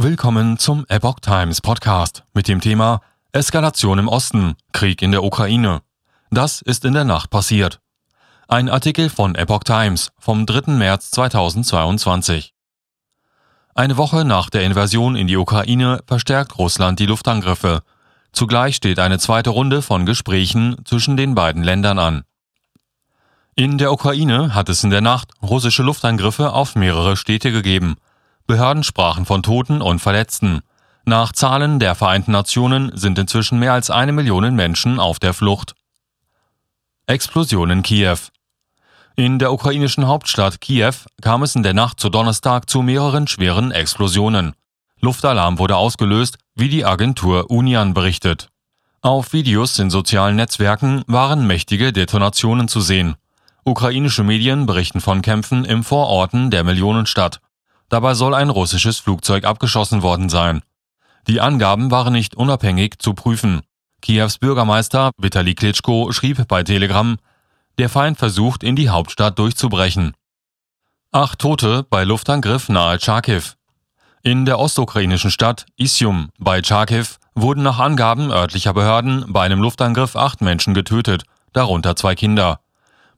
Willkommen zum Epoch Times Podcast mit dem Thema Eskalation im Osten, Krieg in der Ukraine. Das ist in der Nacht passiert. Ein Artikel von Epoch Times vom 3. März 2022. Eine Woche nach der Invasion in die Ukraine verstärkt Russland die Luftangriffe. Zugleich steht eine zweite Runde von Gesprächen zwischen den beiden Ländern an. In der Ukraine hat es in der Nacht russische Luftangriffe auf mehrere Städte gegeben – Behörden sprachen von Toten und Verletzten. Nach Zahlen der Vereinten Nationen sind inzwischen mehr als eine Million Menschen auf der Flucht. Explosion in Kiew. In der ukrainischen Hauptstadt Kiew kam es in der Nacht zu Donnerstag zu mehreren schweren Explosionen. Luftalarm wurde ausgelöst, wie die Agentur Union berichtet. Auf Videos in sozialen Netzwerken waren mächtige Detonationen zu sehen. Ukrainische Medien berichten von Kämpfen im Vororten der Millionenstadt. Dabei soll ein russisches Flugzeug abgeschossen worden sein. Die Angaben waren nicht unabhängig zu prüfen. Kiews Bürgermeister Vitali Klitschko schrieb bei Telegram, der Feind versucht, in die Hauptstadt durchzubrechen. Acht Tote bei Luftangriff nahe Charkiw. In der ostukrainischen Stadt Isium bei Charkiw wurden nach Angaben örtlicher Behörden bei einem Luftangriff acht Menschen getötet, darunter zwei Kinder.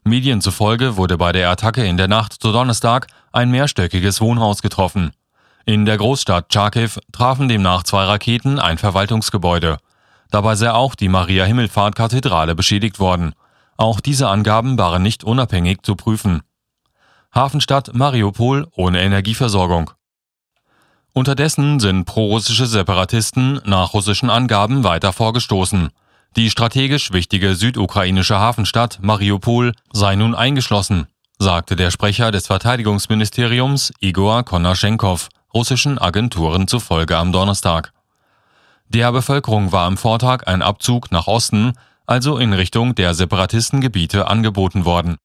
Medien zufolge wurde bei der Attacke in der Nacht zu Donnerstag ein mehrstöckiges Wohnhaus getroffen. In der Großstadt Charkiw trafen demnach zwei Raketen ein Verwaltungsgebäude. Dabei sei auch die Maria-Himmelfahrt-Kathedrale beschädigt worden. Auch diese Angaben waren nicht unabhängig zu prüfen. Hafenstadt Mariupol ohne Energieversorgung. Unterdessen sind prorussische Separatisten nach russischen Angaben weiter vorgestoßen. Die strategisch wichtige südukrainische Hafenstadt Mariupol sei nun eingeschlossen, sagte der Sprecher des Verteidigungsministeriums Igor Konaschenkov russischen Agenturen zufolge am Donnerstag. Der Bevölkerung war am Vortag ein Abzug nach Osten, also in Richtung der Separatistengebiete, angeboten worden.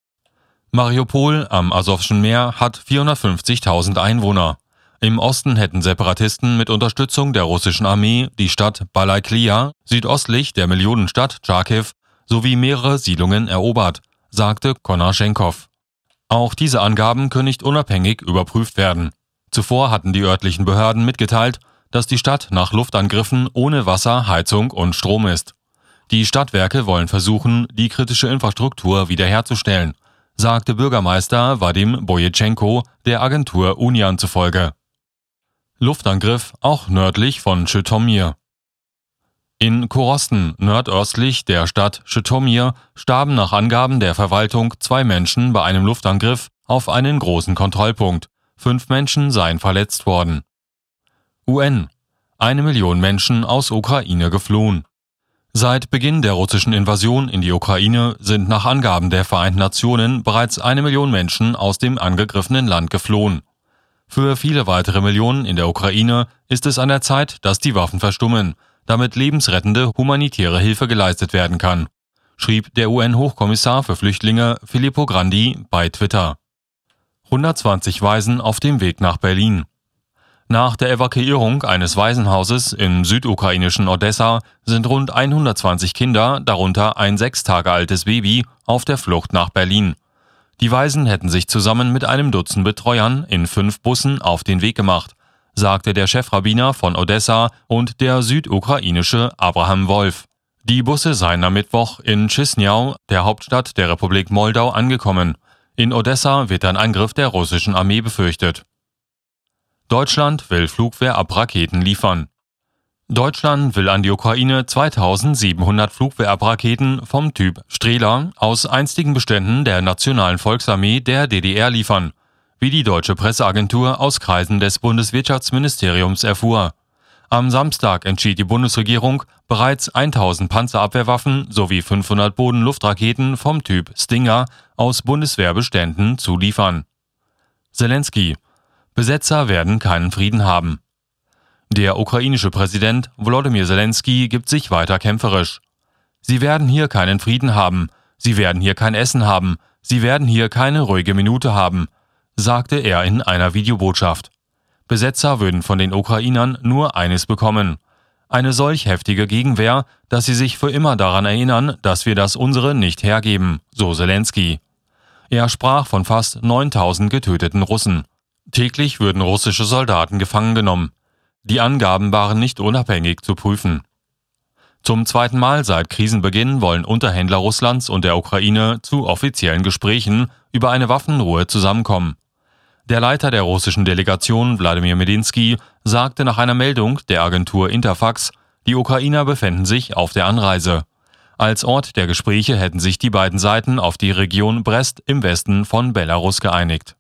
Mariupol am Asowschen Meer hat 450.000 Einwohner. Im Osten hätten Separatisten mit Unterstützung der russischen Armee die Stadt Balaiklia südöstlich der Millionenstadt Charkiw sowie mehrere Siedlungen erobert, sagte Konaschenkov. Auch diese Angaben können nicht unabhängig überprüft werden. Zuvor hatten die örtlichen Behörden mitgeteilt, dass die Stadt nach Luftangriffen ohne Wasser, Heizung und Strom ist. Die Stadtwerke wollen versuchen, die kritische Infrastruktur wiederherzustellen, sagte Bürgermeister Vadim Bojetschenko der Agentur Union zufolge. Luftangriff auch nördlich von Schütomir. In Korosten, nordöstlich der Stadt Schütomir, starben nach Angaben der Verwaltung zwei Menschen bei einem Luftangriff auf einen großen Kontrollpunkt. Fünf Menschen seien verletzt worden. UN. Eine Million Menschen aus Ukraine geflohen. Seit Beginn der russischen Invasion in die Ukraine sind nach Angaben der Vereinten Nationen bereits eine Million Menschen aus dem angegriffenen Land geflohen. Für viele weitere Millionen in der Ukraine ist es an der Zeit, dass die Waffen verstummen, damit lebensrettende humanitäre Hilfe geleistet werden kann, schrieb der UN-Hochkommissar für Flüchtlinge Filippo Grandi bei Twitter. 120 Waisen auf dem Weg nach Berlin. Nach der Evakuierung eines Waisenhauses im südukrainischen Odessa sind rund 120 Kinder, darunter ein sechs Tage altes Baby, auf der Flucht nach Berlin. Die Waisen hätten sich zusammen mit einem Dutzend Betreuern in fünf Bussen auf den Weg gemacht, sagte der Chefrabbiner von Odessa und der südukrainische Abraham Wolf. Die Busse seien am Mittwoch in Chisinau, der Hauptstadt der Republik Moldau, angekommen. In Odessa wird ein Angriff der russischen Armee befürchtet. Deutschland will Flugwehrabraketen liefern. Deutschland will an die Ukraine 2700 Flugwehrabraketen vom Typ Strela aus einstigen Beständen der Nationalen Volksarmee der DDR liefern, wie die deutsche Presseagentur aus Kreisen des Bundeswirtschaftsministeriums erfuhr. Am Samstag entschied die Bundesregierung, bereits 1000 Panzerabwehrwaffen sowie 500 Bodenluftraketen vom Typ Stinger aus Bundeswehrbeständen zu liefern. Zelensky. Besetzer werden keinen Frieden haben. Der ukrainische Präsident Volodymyr Zelensky gibt sich weiter kämpferisch. Sie werden hier keinen Frieden haben, sie werden hier kein Essen haben, sie werden hier keine ruhige Minute haben, sagte er in einer Videobotschaft. Besetzer würden von den Ukrainern nur eines bekommen. Eine solch heftige Gegenwehr, dass sie sich für immer daran erinnern, dass wir das unsere nicht hergeben, so Zelensky. Er sprach von fast 9000 getöteten Russen. Täglich würden russische Soldaten gefangen genommen. Die Angaben waren nicht unabhängig zu prüfen. Zum zweiten Mal seit Krisenbeginn wollen Unterhändler Russlands und der Ukraine zu offiziellen Gesprächen über eine Waffenruhe zusammenkommen. Der Leiter der russischen Delegation, Wladimir Medinsky, sagte nach einer Meldung der Agentur Interfax, die Ukrainer befänden sich auf der Anreise. Als Ort der Gespräche hätten sich die beiden Seiten auf die Region Brest im Westen von Belarus geeinigt